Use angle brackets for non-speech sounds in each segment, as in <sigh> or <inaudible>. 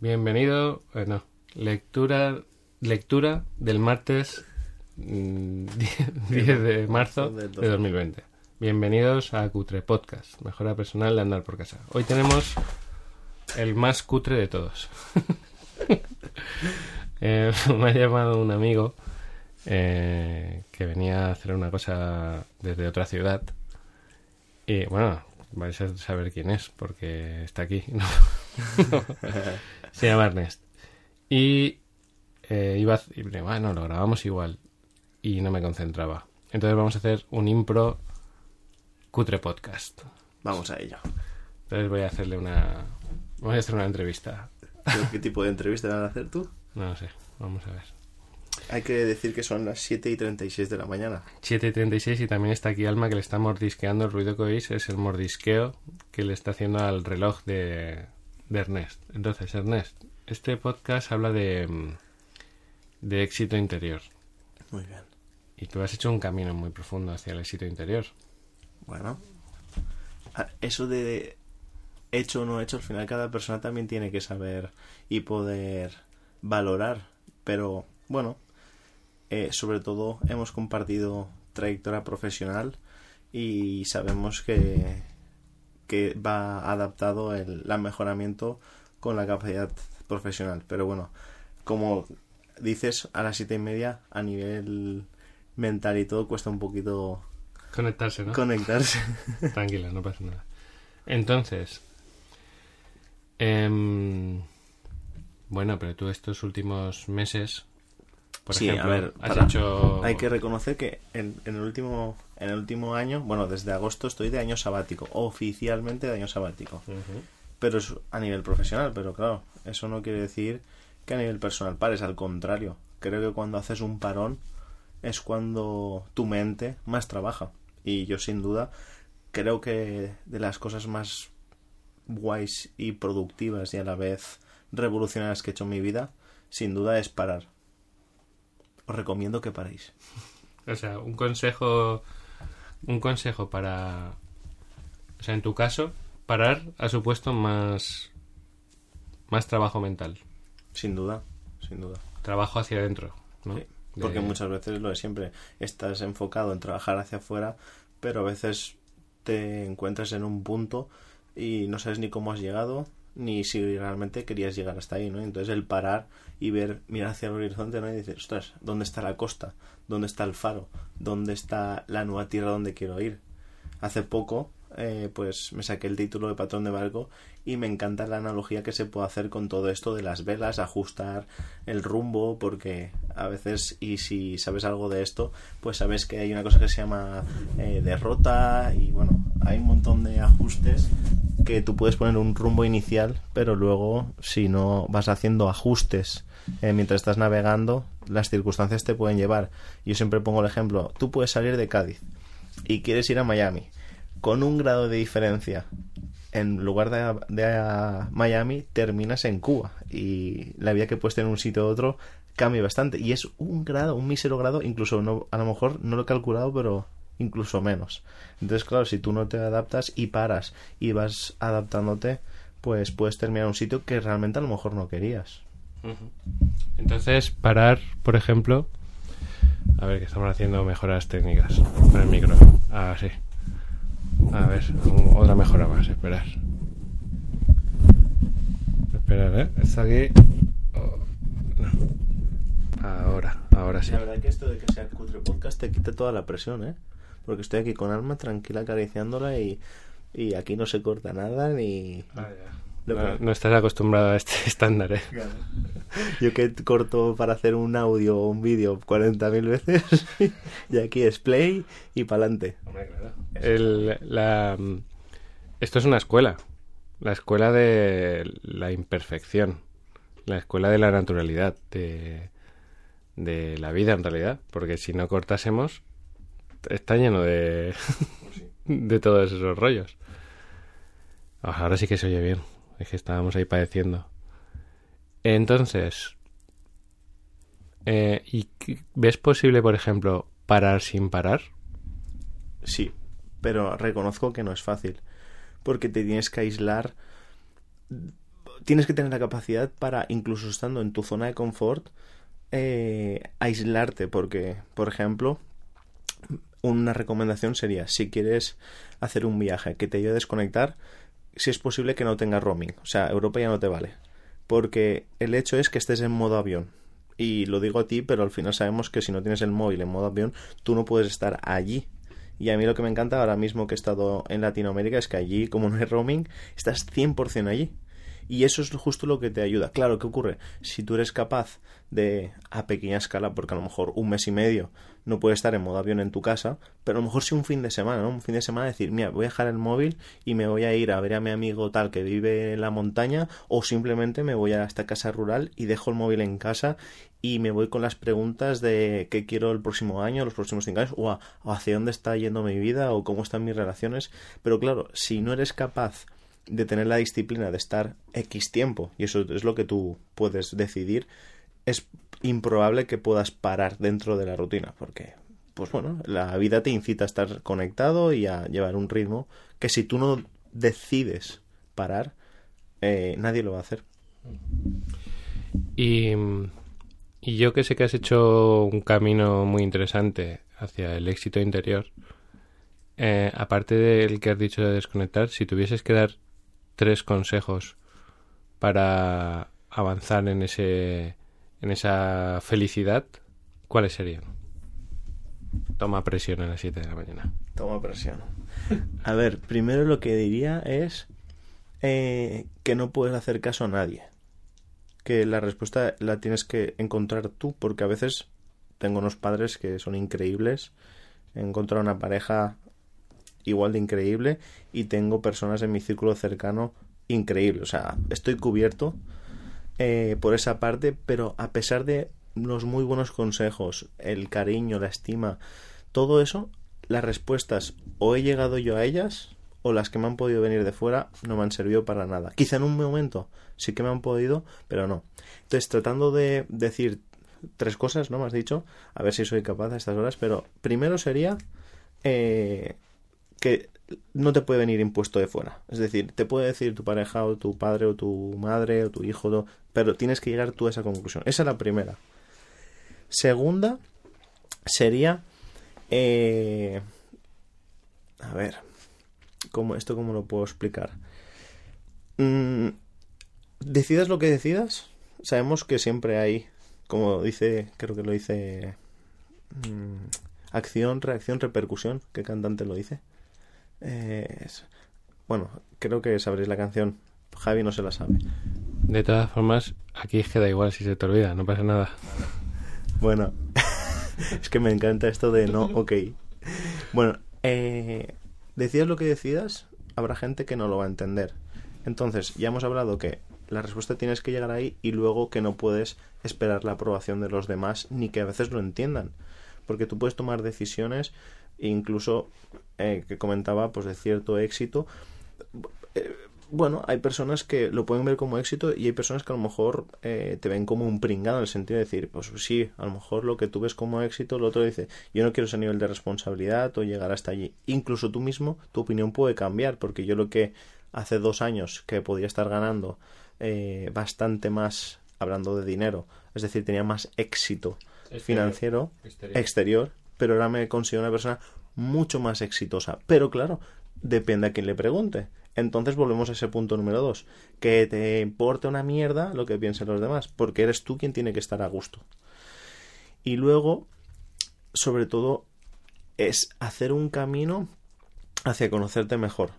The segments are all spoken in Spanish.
Bienvenido, bueno, lectura, lectura del martes mm, <laughs> 10 de marzo de 2020. Bienvenidos a Cutre Podcast, mejora personal de andar por casa. Hoy tenemos el más cutre de todos. <laughs> Eh, me ha llamado un amigo eh, que venía a hacer una cosa desde otra ciudad. Y bueno, vais a saber quién es porque está aquí. ¿no? <laughs> Se llama Ernest. Y eh, iba a... y, bueno, lo grabamos igual. Y no me concentraba. Entonces vamos a hacer un impro cutre podcast. Vamos a ello. Entonces voy a hacerle una... Voy a hacer una entrevista. ¿Qué- ¿Qué tipo de entrevista van a hacer tú? No lo sé. Vamos a ver. Hay que decir que son las 7 y 36 de la mañana. 7.36 y también está aquí Alma que le está mordisqueando. El ruido que oís es el mordisqueo que le está haciendo al reloj de, de Ernest. Entonces, Ernest, este podcast habla de, mm, de éxito interior. Muy bien. Y tú has hecho un camino muy profundo hacia el éxito interior. Bueno. Eso de hecho o no hecho, al final cada persona también tiene que saber y poder valorar. Pero bueno, eh, sobre todo hemos compartido trayectoria profesional y sabemos que, que va adaptado el, el mejoramiento con la capacidad profesional. Pero bueno, como dices, a las siete y media a nivel mental y todo cuesta un poquito Conectarse, ¿no? conectarse. <laughs> Tranquila, no pasa nada. Entonces, em, bueno, pero tú estos últimos meses, por Sí, a ver, has para- hecho... Hay que reconocer que en, en el último en el último año, bueno, desde agosto estoy de año sabático, oficialmente de año sabático, pero es a nivel profesional, pero claro, eso no quiere decir que a nivel personal pares, al contrario, creo que cuando haces un parón es cuando tu mente más trabaja. Y yo sin duda creo que de las cosas más guays y productivas y a la vez revolucionarias que he hecho en mi vida, sin duda es parar. Os recomiendo que paréis. O sea, un consejo, un consejo para, o sea, en tu caso, parar ha supuesto más, más trabajo mental, Sin duda, sin duda. trabajo hacia adentro, ¿no? Sí, Porque De- muchas veces lo de siempre, estás enfocado en trabajar hacia afuera, pero a veces te encuentras en un punto y no sabes ni cómo has llegado, ni si realmente querías llegar hasta ahí, ¿no? Entonces el parar y ver, mirar hacia el horizonte, ¿no? Y decir, ostras, ¿dónde está la costa? ¿Dónde está el faro? ¿Dónde está la nueva tierra donde quiero ir? Hace poco, eh, pues me saqué el título de patrón de barco y me encanta la analogía que se puede hacer con todo esto de las velas, ajustar el rumbo, porque a veces, y si sabes algo de esto, pues sabes que hay una cosa que se llama eh, derrota y bueno, hay un montón de ajustes que tú puedes poner un rumbo inicial, pero luego si no vas haciendo ajustes eh, mientras estás navegando, las circunstancias te pueden llevar. Yo siempre pongo el ejemplo, tú puedes salir de Cádiz y quieres ir a Miami. Con un grado de diferencia en lugar de, a- Miami terminas en Cuba. Y la vía que puedes tener en un sitio u otro cambia bastante. Y es un grado, un mísero grado, incluso no, a lo mejor no lo he calculado, pero incluso menos. Entonces, claro, si tú no te adaptas y paras y vas adaptándote, pues puedes terminar en un sitio que realmente a lo mejor no querías. Entonces, parar, por ejemplo, a ver que estamos haciendo mejoras técnicas con el micro. Ah, sí. A ver, otra mejora más, esperar. Esperar, ¿eh? Está aquí. Oh, no. Ahora, ahora sí. La verdad que esto de que sea cutre podcast te quita toda la presión, ¿eh? Porque estoy aquí con Alma tranquila acariciándola y, y aquí no se corta nada ni... No, que- no estás acostumbrado a este <laughs> estándar, ¿eh? <laughs> Yo que corto para hacer un audio o un vídeo 40.000 veces <laughs> y aquí es play y pa'lante. El- la, esto es una escuela. La escuela de la imperfección. La escuela de la naturalidad. De, de la vida, en realidad. Porque si no cortásemos, está lleno de, <laughs> de todos esos rollos. Ahora sí que se oye bien. Es que estábamos ahí padeciendo. Entonces, eh, ¿y ves posible, por ejemplo, parar sin parar? Sí, pero reconozco que no es fácil. Porque te tienes que aislar tienes que tener la capacidad para, incluso estando en tu zona de confort, eh, aislarte, porque, por ejemplo, una recomendación sería, si quieres hacer un viaje que te ayude a desconectar, si es posible que no tengas roaming. O sea, Europa ya no te vale. Porque el hecho es que estés en modo avión. Y lo digo a ti, pero al final sabemos que si no tienes el móvil en modo avión, tú no puedes estar allí. Y a mí lo que me encanta ahora mismo que he estado en Latinoamérica es que allí, como no hay roaming, estás 100% allí. Y eso es justo lo que te ayuda. Claro, ¿qué ocurre? Si tú eres capaz de, a pequeña escala, porque a lo mejor un mes y medio no puedes estar en modo avión en tu casa, pero a lo mejor sí un fin de semana, ¿no? Un fin de semana decir, mira, voy a dejar el móvil y me voy a ir a ver a mi amigo tal que vive en la montaña, o simplemente me voy a esta casa rural y dejo el móvil en casa y me voy con las preguntas de qué quiero el próximo año, los próximos cinco años, o, o hacia dónde está yendo mi vida, o cómo están mis relaciones. Pero claro, si no eres capaz de tener la disciplina de estar X tiempo, y eso es lo que tú puedes decidir, es improbable que puedas parar dentro de la rutina, porque, pues bueno, la vida te incita a estar conectado y a llevar un ritmo que si tú no decides parar, eh, nadie lo va a hacer. Y, y yo que sé que has hecho un camino muy interesante hacia el éxito interior, eh, aparte del que has dicho de desconectar, si tuvieses que dar tres consejos para avanzar en ese en esa felicidad, ¿cuáles serían? Toma presión a las 7 de la mañana. Toma presión. A ver, primero lo que diría es eh, que no puedes hacer caso a nadie. Que la respuesta la tienes que encontrar tú, porque a veces tengo unos padres que son increíbles. He encontrado una pareja igual de increíble y tengo personas en mi círculo cercano increíble. O sea, estoy cubierto eh, por esa parte, pero a pesar de los muy buenos consejos, el cariño, la estima, todo eso, las respuestas o he llegado yo a ellas o las que me han podido venir de fuera no me han servido para nada. Quizá en un momento sí que me han podido, pero no. Entonces, tratando de decir tres cosas, ¿no? Me has dicho, a ver si soy capaz a estas horas, pero primero sería eh, que no te puede venir impuesto de fuera. Es decir, te puede decir tu pareja o tu padre o tu madre o tu hijo, pero tienes que llegar tú a esa conclusión. Esa es la primera. Segunda sería... Eh, a ver, ¿cómo, ¿esto cómo lo puedo explicar? Mm, decidas lo que decidas, sabemos que siempre hay, como dice, creo que lo dice... Mm, acción, reacción, repercusión. ¿Qué cantante lo dice? Bueno, creo que sabréis la canción. Javi no se la sabe. De todas formas, aquí queda igual si se te olvida, no pasa nada. Bueno, <laughs> es que me encanta esto de no, ok. Bueno, eh, decidas lo que decidas, habrá gente que no lo va a entender. Entonces, ya hemos hablado que la respuesta tienes que llegar ahí y luego que no puedes esperar la aprobación de los demás ni que a veces lo entiendan. Porque tú puedes tomar decisiones incluso eh, que comentaba pues de cierto éxito eh, bueno, hay personas que lo pueden ver como éxito y hay personas que a lo mejor eh, te ven como un pringado en el sentido de decir, pues sí, a lo mejor lo que tú ves como éxito, el otro dice, yo no quiero ese nivel de responsabilidad o llegar hasta allí. Incluso tú mismo, tu opinión puede cambiar, porque yo lo que hace dos años que podía estar ganando bastante más, hablando de dinero, es decir, tenía más éxito financiero exterior pero ahora me considero una persona mucho más exitosa. Pero claro, depende a quien le pregunte. Entonces volvemos a ese punto número dos. Que te importe una mierda lo que piensen los demás, porque eres tú quien tiene que estar a gusto. Y luego, sobre todo, es hacer un camino hacia conocerte mejor.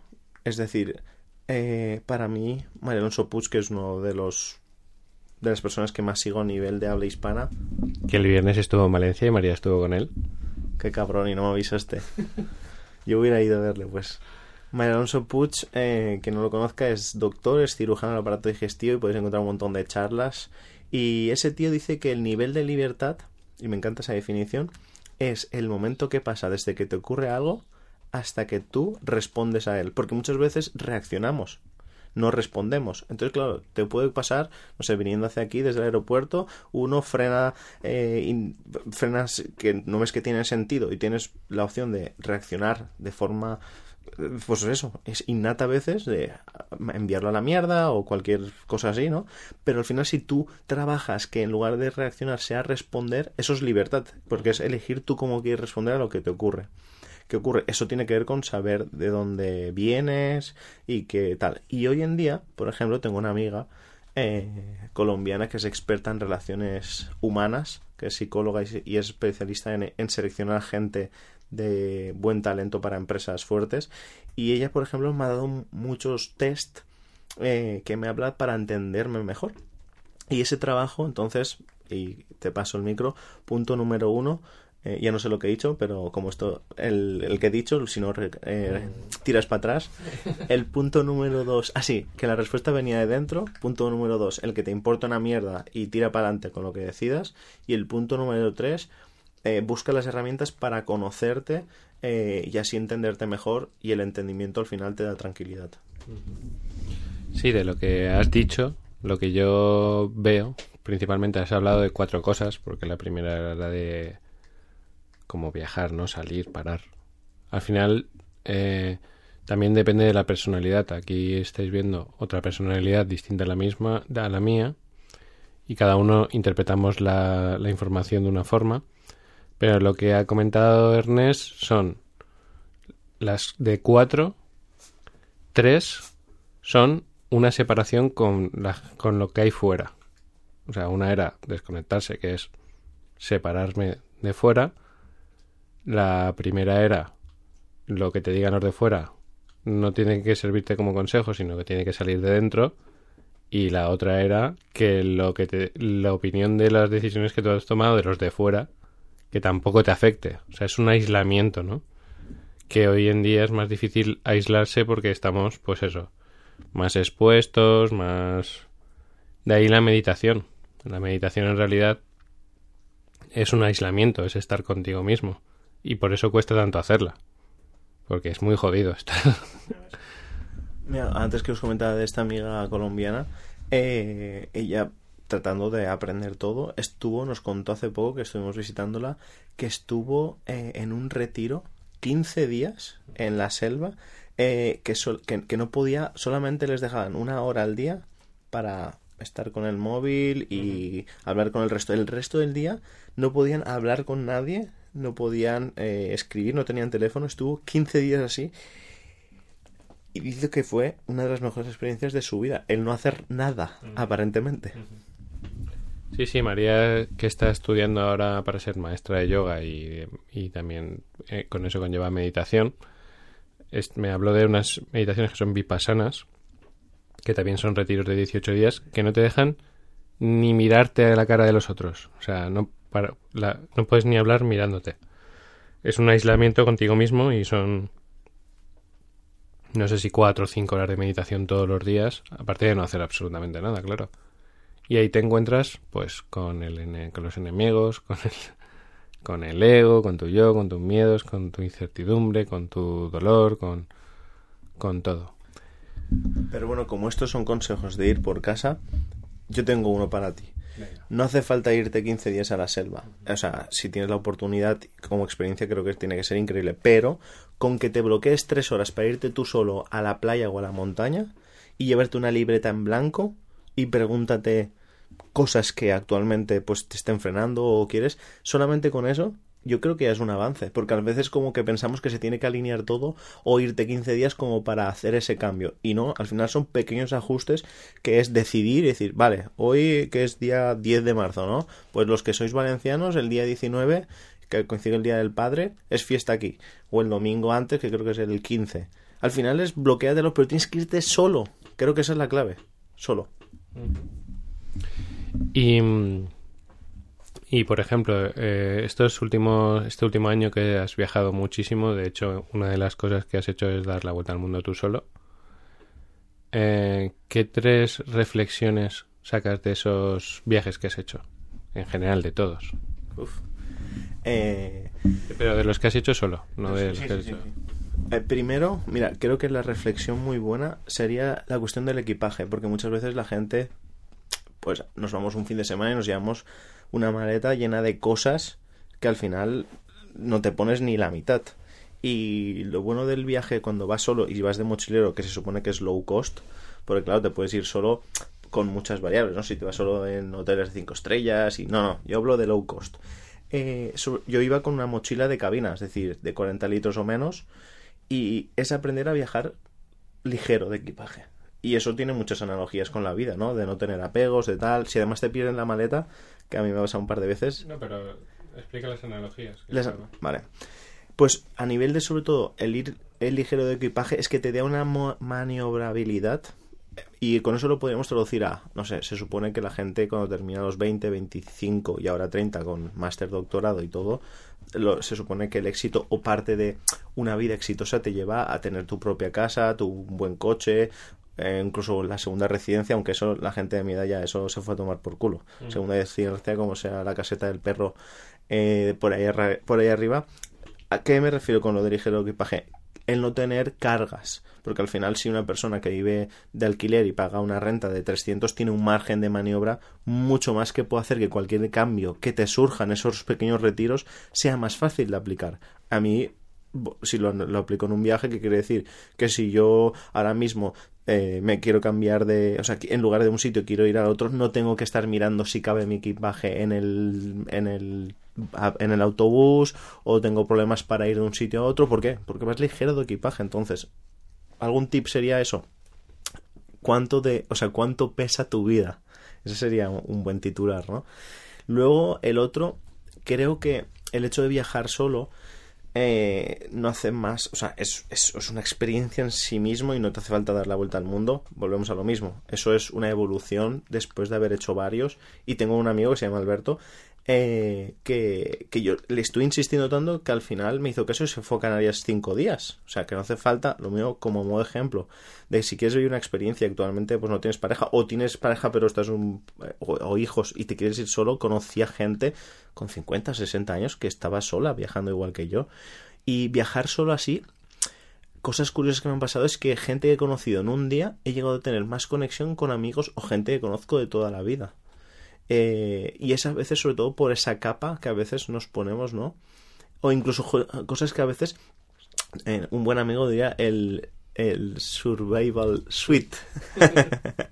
Es decir, eh, para mí, María Alonso que es uno de los de las personas que más sigo a nivel de habla hispana. Que el viernes estuvo en Valencia y María estuvo con él. Qué cabrón, y no me avisaste. Yo hubiera ido a verle, pues. María Alonso Puig, eh, que no lo conozca, es doctor, es cirujano del aparato digestivo y podéis encontrar un montón de charlas. Y ese tío dice que el nivel de libertad, y me encanta esa definición, es el momento que pasa desde que te ocurre algo hasta que tú respondes a él. Porque muchas veces reaccionamos no respondemos. Entonces, claro, te puede pasar, no sé, viniendo hacia aquí desde el aeropuerto, uno frena, eh, frenas que no ves que tiene sentido y tienes la opción de reaccionar de forma pues eso, es innata a veces de enviarlo a la mierda o cualquier cosa así, ¿no? Pero al final si tú trabajas que en lugar de reaccionar sea responder, eso es libertad, porque es elegir tú cómo quieres responder a lo que te ocurre. ¿Qué ocurre? Eso tiene que ver con saber de dónde vienes y qué tal. Y hoy en día, por ejemplo, tengo una amiga eh, colombiana que es experta en relaciones humanas, que es psicóloga y es especialista en, en seleccionar gente de buen talento para empresas fuertes. Y ella, por ejemplo, me ha dado muchos test eh, que me habla para entenderme mejor. Y ese trabajo, entonces, y te paso el micro, punto número uno, eh, ya no sé lo que he dicho, pero como esto, el, el que he dicho, si no eh, tiras para atrás. El punto número dos, ah, sí, que la respuesta venía de dentro. Punto número dos, el que te importa una mierda y tira para adelante con lo que decidas. Y el punto número tres, eh, busca las herramientas para conocerte eh, y así entenderte mejor y el entendimiento al final te da tranquilidad. Sí, de lo que has dicho, lo que yo veo, principalmente has hablado de cuatro cosas, porque la primera era la de cómo viajar, ¿no? Salir, parar. Al final, eh, también depende de la personalidad. Aquí estáis viendo otra personalidad distinta a la misma, a la mía, y cada uno interpretamos la, la información de una forma. Pero lo que ha comentado Ernest son las de cuatro, tres son una separación con, la, con lo que hay fuera. O sea, una era desconectarse, que es separarme de fuera. La primera era lo que te digan los de fuera no tiene que servirte como consejo, sino que tiene que salir de dentro. Y la otra era que lo que te, la opinión de las decisiones que tú has tomado de los de fuera que tampoco te afecte. O sea, es un aislamiento, ¿no? Que hoy en día es más difícil aislarse porque estamos, pues eso, más expuestos, más... De ahí la meditación. La meditación en realidad es un aislamiento, es estar contigo mismo. Y por eso cuesta tanto hacerla. Porque es muy jodido estar. <laughs> Mira, antes que os comentaba de esta amiga colombiana, eh, ella tratando de aprender todo. Estuvo, nos contó hace poco que estuvimos visitándola, que estuvo eh, en un retiro 15 días en la selva, eh, que, que, no podía, solamente les dejaban una hora al día para estar con el móvil y hablar con el resto. El resto del día no podían hablar con nadie, no podían eh, escribir, no tenían teléfono. Estuvo 15 días así. Y dice que fue una de las mejores experiencias de su vida, el no hacer nada, aparentemente. Sí, sí, María, que está estudiando ahora para ser maestra de yoga y, también eh, con eso conlleva meditación, me habló de unas meditaciones que son vipassanas, que también son retiros de 18 días, que no te dejan ni mirarte a la cara de los otros. O sea, no, para, no puedes ni hablar mirándote. Es un aislamiento contigo mismo y son, no sé si cuatro o cinco horas de meditación todos los días, aparte de no hacer absolutamente nada, claro. Y ahí te encuentras, pues, con, el, con los enemigos, <laughs> con el, con el ego, con tu yo, con tus miedos, con tu incertidumbre, con tu dolor, con, con todo. Pero bueno, como estos son consejos de ir por casa, yo tengo uno para ti. No hace falta irte 15 días a la selva. O sea, si tienes la oportunidad, como experiencia creo que tiene que ser increíble. Pero con que te bloquees tres horas para irte tú solo a la playa o a la montaña y llevarte una libreta en blanco y pregúntate cosas que actualmente pues te estén frenando o quieres, solamente con eso yo creo que ya es un avance, porque a veces como que pensamos que se tiene que alinear todo o irte 15 días como para hacer ese cambio. Y no, al final son pequeños ajustes que es decidir y decir, vale, hoy que es día 10 de marzo, ¿no? Pues los que sois valencianos, el día 19, que coincide el Día del Padre, es fiesta aquí. O el domingo antes, que creo que es el 15. Al final es bloqueadelo, pero tienes que irte solo. Creo que esa es la clave. Solo. Y, y por ejemplo, eh, estos últimos, este último año que has viajado muchísimo, de hecho, una de las cosas que has hecho es dar la vuelta al mundo tú solo. Eh, ¿Qué tres reflexiones sacas de esos viajes que has hecho? En general, de todos. Eh, Pero de los que has hecho solo, no de los que has hecho. primero, mira, creo que la reflexión muy buena sería la cuestión del equipaje, porque muchas veces la gente pues nos vamos un fin de semana y nos llevamos una maleta llena de cosas que al final no te pones ni la mitad. Y lo bueno del viaje cuando vas solo y vas de mochilero, que se supone que es low cost, porque claro, te puedes ir solo con muchas variables, ¿no? Si te vas solo en hoteles de 5 estrellas y... No, no, yo hablo de low cost. Eh, yo iba con una mochila de cabina, es decir, de 40 litros o menos, y es aprender a viajar ligero de equipaje. Y eso tiene muchas analogías con la vida, ¿no? De no tener apegos, de tal. Si además te pierden la maleta, que a mí me ha pasado un par de veces. No, pero explica las analogías. Vale. Pues a nivel de sobre todo el ir el ligero de equipaje es que te da una maniobrabilidad y con eso lo podríamos traducir a, no sé, se supone que la gente cuando termina los 20, 25 y ahora 30 con máster, doctorado y todo, se supone que el éxito o parte de una vida exitosa te lleva a tener tu propia casa, tu buen coche, eh, incluso la segunda residencia, aunque eso la gente de mi edad ya eso se fue a tomar por culo. Mm. Segunda residencia como sea la caseta del perro eh, por, ahí, por ahí arriba. ¿A qué me refiero con lo de ligero equipaje? el no tener cargas. Porque al final, si una persona que vive de alquiler y paga una renta de 300 tiene un margen de maniobra mucho más que puede hacer que cualquier cambio que te surja en esos pequeños retiros sea más fácil de aplicar. A mí, si lo, lo aplico en un viaje, ¿qué quiere decir? Que si yo ahora mismo eh, me quiero cambiar de, o sea, en lugar de un sitio quiero ir al otro, no tengo que estar mirando si cabe mi equipaje en el, en el, en el autobús o tengo problemas para ir de un sitio a otro. ¿Por qué? Porque vas ligero de equipaje. Entonces, algún tip sería eso. ¿Cuánto de, o sea, cuánto pesa tu vida? Ese sería un buen titular, ¿no? Luego, el otro, creo que el hecho de viajar solo eh, no hace más, o sea, es, es, es, una experiencia en sí mismo y no te hace falta dar la vuelta al mundo. Volvemos a lo mismo. Eso es una evolución después de haber hecho varios. Y tengo un amigo que se llama Alberto eh, que, que, yo le estoy insistiendo tanto que al final me hizo caso y se fue a Canarias cinco días. O sea, que no hace falta, lo mío como modo ejemplo, de si quieres vivir una experiencia actualmente, pues no tienes pareja, o tienes pareja pero estás un... o, hijos y te quieres ir solo, conocía gente con 50, 60 años que estaba sola viajando igual que yo. Y viajar solo así cosas curiosas que me han pasado es que gente que he conocido en un día he llegado a tener más conexión con amigos o gente que conozco de toda la vida. Eh, y es a veces sobre todo por esa capa que a veces nos ponemos, ¿no? O incluso cosas que a veces eh, un buen amigo diría el, el survival suite. <laughs>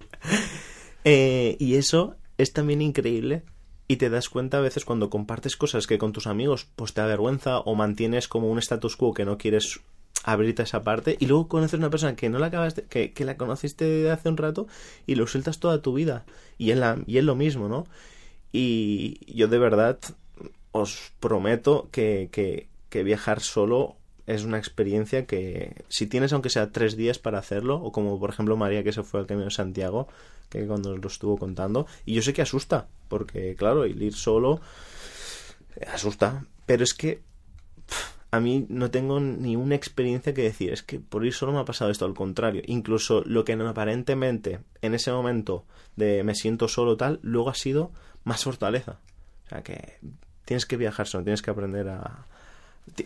Eh, y eso es también increíble y te das cuenta a veces cuando compartes cosas que con tus amigos pues te avergüenza o mantienes como un status quo que no quieres abrirte a esa parte y luego conoces a una persona que no la acabas que, que, la conociste hace un rato y lo sueltas toda tu vida y es, la, y es lo mismo, ¿no? Y yo de verdad os prometo que, que, que viajar solo es una experiencia que si tienes aunque sea tres días para hacerlo o como por ejemplo María que se fue al Camino de Santiago que cuando lo estuvo contando y yo sé que asusta porque claro el ir solo asusta pero es que a mí no tengo ni una experiencia que decir, es que por ir solo me ha pasado esto, al contrario, incluso lo que aparentemente en ese momento de me siento solo tal, luego ha sido más fortaleza. O sea que tienes que viajar solo, tienes que aprender a...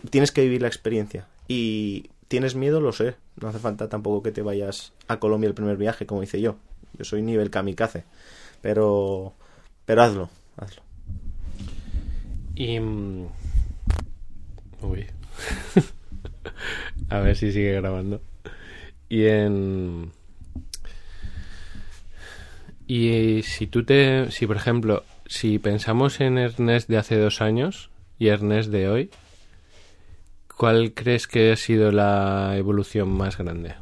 Tienes que vivir la experiencia. Y tienes miedo, lo sé. No hace falta tampoco que te vayas a Colombia el primer viaje, como hice yo. Yo soy nivel kamikaze. Pero... Pero hazlo, hazlo. Y mm, Uy. <laughs> a ver si sigue grabando. Y en. Y si tú te. Si por ejemplo, si pensamos en Ernest de hace dos años y Ernest de hoy, ¿cuál crees que ha sido la evolución más grande?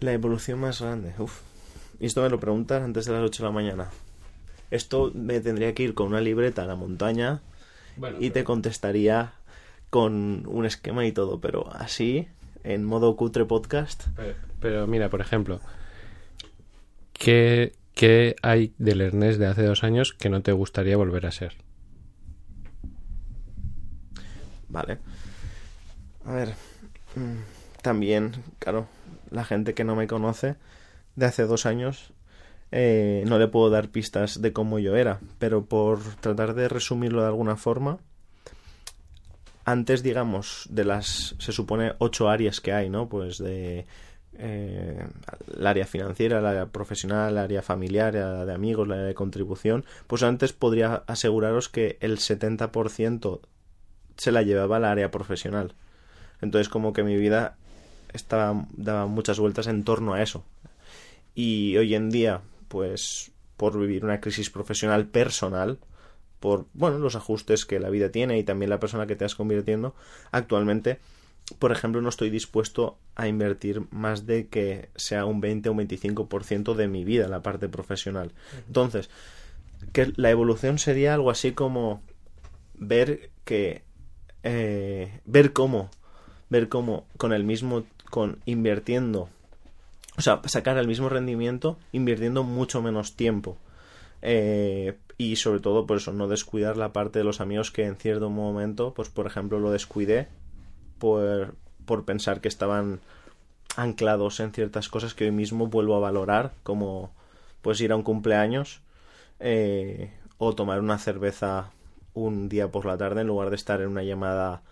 La evolución más grande. Uf. Y esto me lo preguntas antes de las 8 de la mañana. Esto me tendría que ir con una libreta a la montaña y te contestaría con un esquema y todo, pero así, en modo cutre podcast. Pero, mira, por ejemplo, ¿qué, ¿qué hay del Ernest de hace dos años que no te gustaría volver a ser? Vale. A ver, mm, también, claro, la gente que no me conoce de hace dos años eh, no le puedo dar pistas de cómo yo era, pero por tratar de resumirlo de alguna forma, antes, digamos, de las, se supone, ocho áreas que hay, ¿no? Pues de eh, el área financiera, el área profesional, el área familiar, el área de amigos, la área de contribución, pues antes podría aseguraros que el 70% se la llevaba al área profesional. Entonces como que mi vida estaba daba muchas vueltas en torno a eso. Y hoy en día, pues por vivir una crisis profesional personal, por bueno, los ajustes que la vida tiene y también la persona que te has convirtiendo, actualmente, por ejemplo, no estoy dispuesto a invertir más de que sea un 20 o un 25% de mi vida en la parte profesional. Entonces, que la evolución sería algo así como ver que eh, ver cómo ver cómo con el mismo con invirtiendo o sea sacar el mismo rendimiento invirtiendo mucho menos tiempo eh, y sobre todo por eso no descuidar la parte de los amigos que en cierto momento pues por ejemplo lo descuidé por, por pensar que estaban anclados en ciertas cosas que hoy mismo vuelvo a valorar como pues ir a un cumpleaños eh, o tomar una cerveza un día por la tarde en lugar de estar en una llamada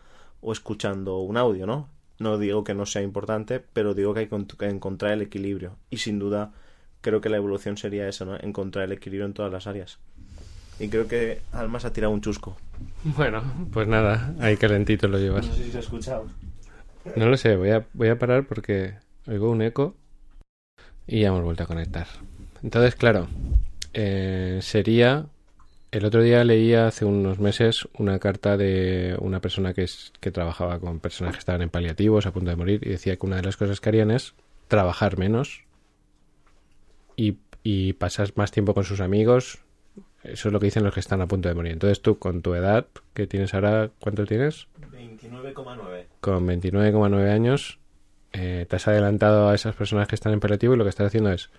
o escuchando un audio, ¿no? No digo que no sea importante, pero digo que hay que encontrar el equilibrio. Y sin duda, creo que la evolución sería eso, ¿no? Encontrar el equilibrio en todas las áreas. Y creo que Almas ha tirado un chusco. Bueno, pues nada, ahí calentito lo llevas. No sé si se ha escuchado. No lo sé, voy a, voy a parar porque oigo un eco y ya hemos vuelto a conectar. Entonces, claro, eh, sería el otro día leía hace unos meses una carta de una persona que, es, que trabajaba con personas que estaban en paliativos a punto de morir y decía que una de las cosas que harían es trabajar menos y, y pasar más tiempo con sus amigos. Eso es lo que dicen los que están a punto de morir. Entonces tú con tu edad, que tienes ahora, ¿cuánto tienes? 29,9. Con 29,9 años eh, te has adelantado a esas personas que están en paliativo y lo que estás haciendo es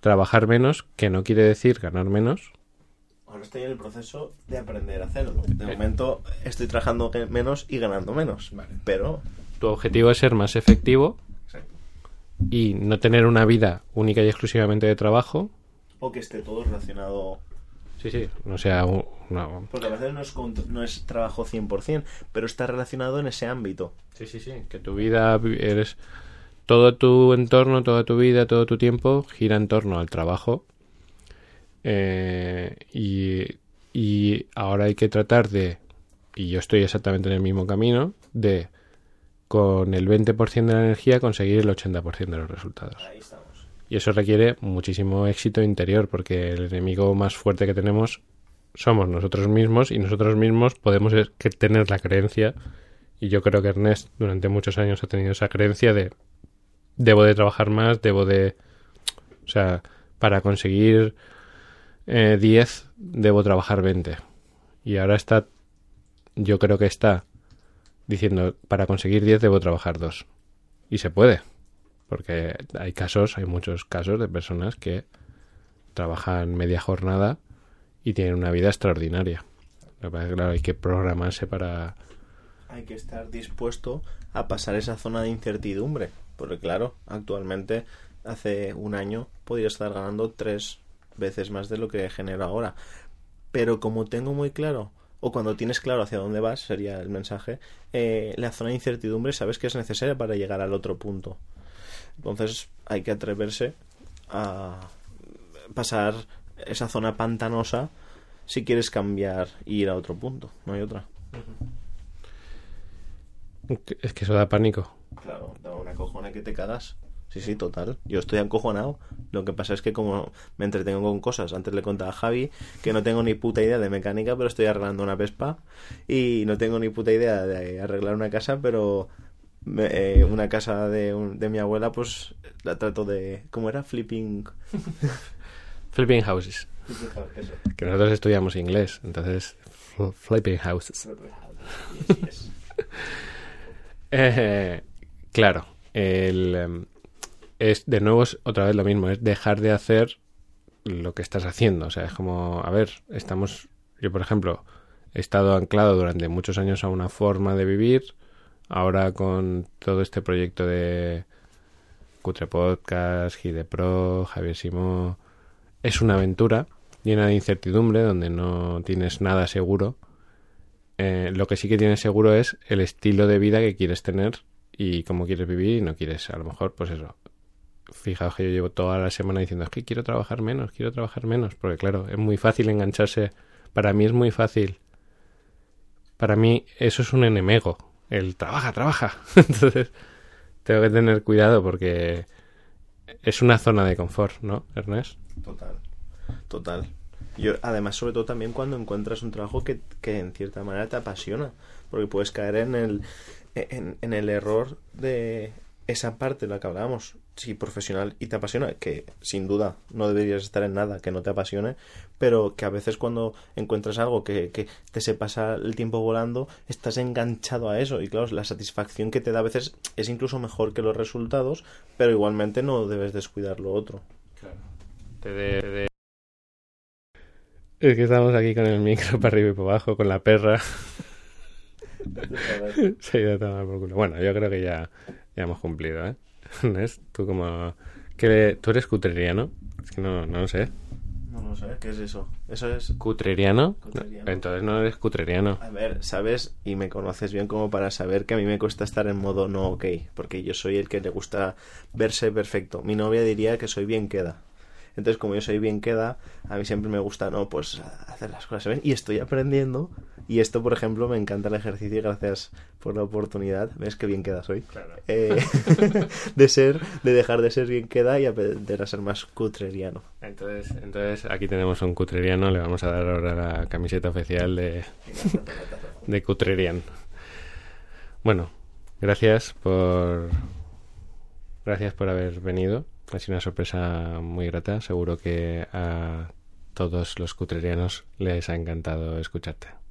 trabajar menos, que no quiere decir ganar menos, Ahora estoy en el proceso de aprender a hacerlo. De momento estoy trabajando menos y ganando menos. Pero. Tu objetivo es ser más efectivo Exacto. y no tener una vida única y exclusivamente de trabajo. O que esté todo relacionado. Sí, sí, no sea un- una... Porque a veces no es, no es trabajo 100%, pero está relacionado en ese ámbito. Sí, sí, sí. Que tu vida eres... Todo tu entorno, toda tu vida, todo tu tiempo gira en torno al trabajo. Eh, y, y ahora hay que tratar de, y yo estoy exactamente en el mismo camino, de con el 20% de la energía conseguir el 80% de los resultados. Ahí estamos. Y eso requiere muchísimo éxito interior, porque el enemigo más fuerte que tenemos somos nosotros mismos y nosotros mismos podemos tener la creencia, y yo creo que Ernest durante muchos años ha tenido esa creencia de debo de trabajar más, debo de... O sea, para conseguir eh, 10 debo trabajar 20. Y ahora está, yo creo que está diciendo, para conseguir 10 debo trabajar 2. Y se puede. Porque hay casos, hay muchos casos de personas que trabajan media jornada y tienen una vida extraordinaria. Lo que pasa es que, claro, hay que programarse para... Hay que estar dispuesto a pasar esa zona de incertidumbre. Porque, claro, actualmente, hace un año, podría estar ganando tres veces más de lo que genero ahora. Pero como tengo muy claro, o cuando tienes claro hacia dónde vas, sería el mensaje, eh, la zona de incertidumbre sabes que es necesaria para llegar al otro punto. Entonces hay que atreverse a pasar esa zona pantanosa si quieres cambiar y ir a otro punto. No hay otra. Es que eso da pánico. Claro, da una cojona que te cagas. Sí, sí, total. Yo estoy acojonado. Lo que pasa es que como me entretengo con cosas, antes le contaba a Javi que no tengo ni puta idea de mecánica, pero estoy arreglando una Vespa y no tengo ni puta idea de arreglar una casa, pero me- eh, una casa de, un- de mi abuela, pues la trato de... ¿Cómo era? Flipping... <laughs> Flipping houses. Que nosotros estudiamos inglés, entonces... fl- Flipping houses. <laughs> Eh, claro, el, em, es de nuevo es otra vez lo mismo, es dejar de hacer lo que estás haciendo. O sea, es como, a ver, estamos, yo por ejemplo, he estado anclado durante muchos años a una forma de vivir, ahora con todo este proyecto de Cutre Podcast, Gide Pro, Javier Simó, es una aventura llena de incertidumbre donde no tienes nada seguro. Eh, lo que sí que tienes seguro es el estilo de vida que quieres tener y cómo quieres vivir y no quieres, a lo mejor, pues eso. Fijaos que yo llevo toda la semana diciendo es que quiero trabajar menos, quiero trabajar menos, porque claro, es muy fácil engancharse. Para mí es muy fácil para mí eso es un enemigo. El trabaja, trabaja. <laughs> Entonces, tengo que tener cuidado porque es una zona de confort, ¿no, Ernest? Total. Total. Yo, además, sobre todo también cuando encuentras un trabajo que, que en cierta manera te apasiona, porque puedes caer en el, en, en el error de esa parte de la que hablábamos, si profesional y te apasiona, que sin duda no deberías estar en nada que no te apasione, pero que a veces cuando encuentras algo que, que te se pasa el tiempo volando, estás enganchado a eso y claro, la satisfacción que te da a veces es incluso mejor que los resultados, pero igualmente no debes descuidar lo otro. Claro. Te de, te de... Es que estamos aquí con el micro <laughs> para arriba y para abajo, con la perra. <laughs> Se ha ido a tomar por culo. Bueno, yo creo que ya, ya hemos cumplido, ¿eh? ¿Ves? Tú como... que ¿Tú eres cutreriano? Es que no, no lo sé. No lo sé, ¿qué es eso? ¿Eso es ¿Cutreriano? Cutreriano. No, entonces no eres cutreriano. A ver, sabes, y me conoces bien como para saber que a mí me cuesta estar en modo no ok, porque yo soy el que le gusta verse perfecto. Mi novia diría que soy bien queda. Entonces, como yo soy bien queda, a mí siempre me gusta, no, pues hacer las cosas bien. Y estoy aprendiendo. Y esto, por ejemplo, me encanta el ejercicio y gracias por la oportunidad. ¿Ves qué bien queda soy? Claro. Eh, <laughs> de ser, de dejar de ser bien queda y aprender a ser más cutreriano. Entonces, entonces aquí tenemos un cutreriano, le vamos a dar ahora la camiseta oficial de, de cutrerian. Bueno, gracias por gracias por haber venido. Ha sido una sorpresa muy grata. Seguro que a todos los cutrerianos les ha encantado escucharte.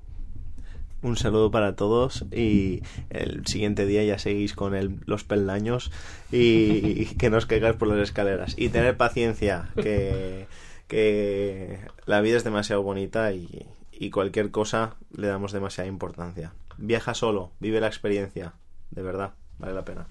Un saludo para todos y el siguiente día ya seguís con el, los peldaños y, que no os caigáis por las escaleras. Y tener paciencia, que, que la vida es demasiado bonita y, y cualquier cosa le damos demasiada importancia. Viaja solo, vive la experiencia, de verdad, vale la pena.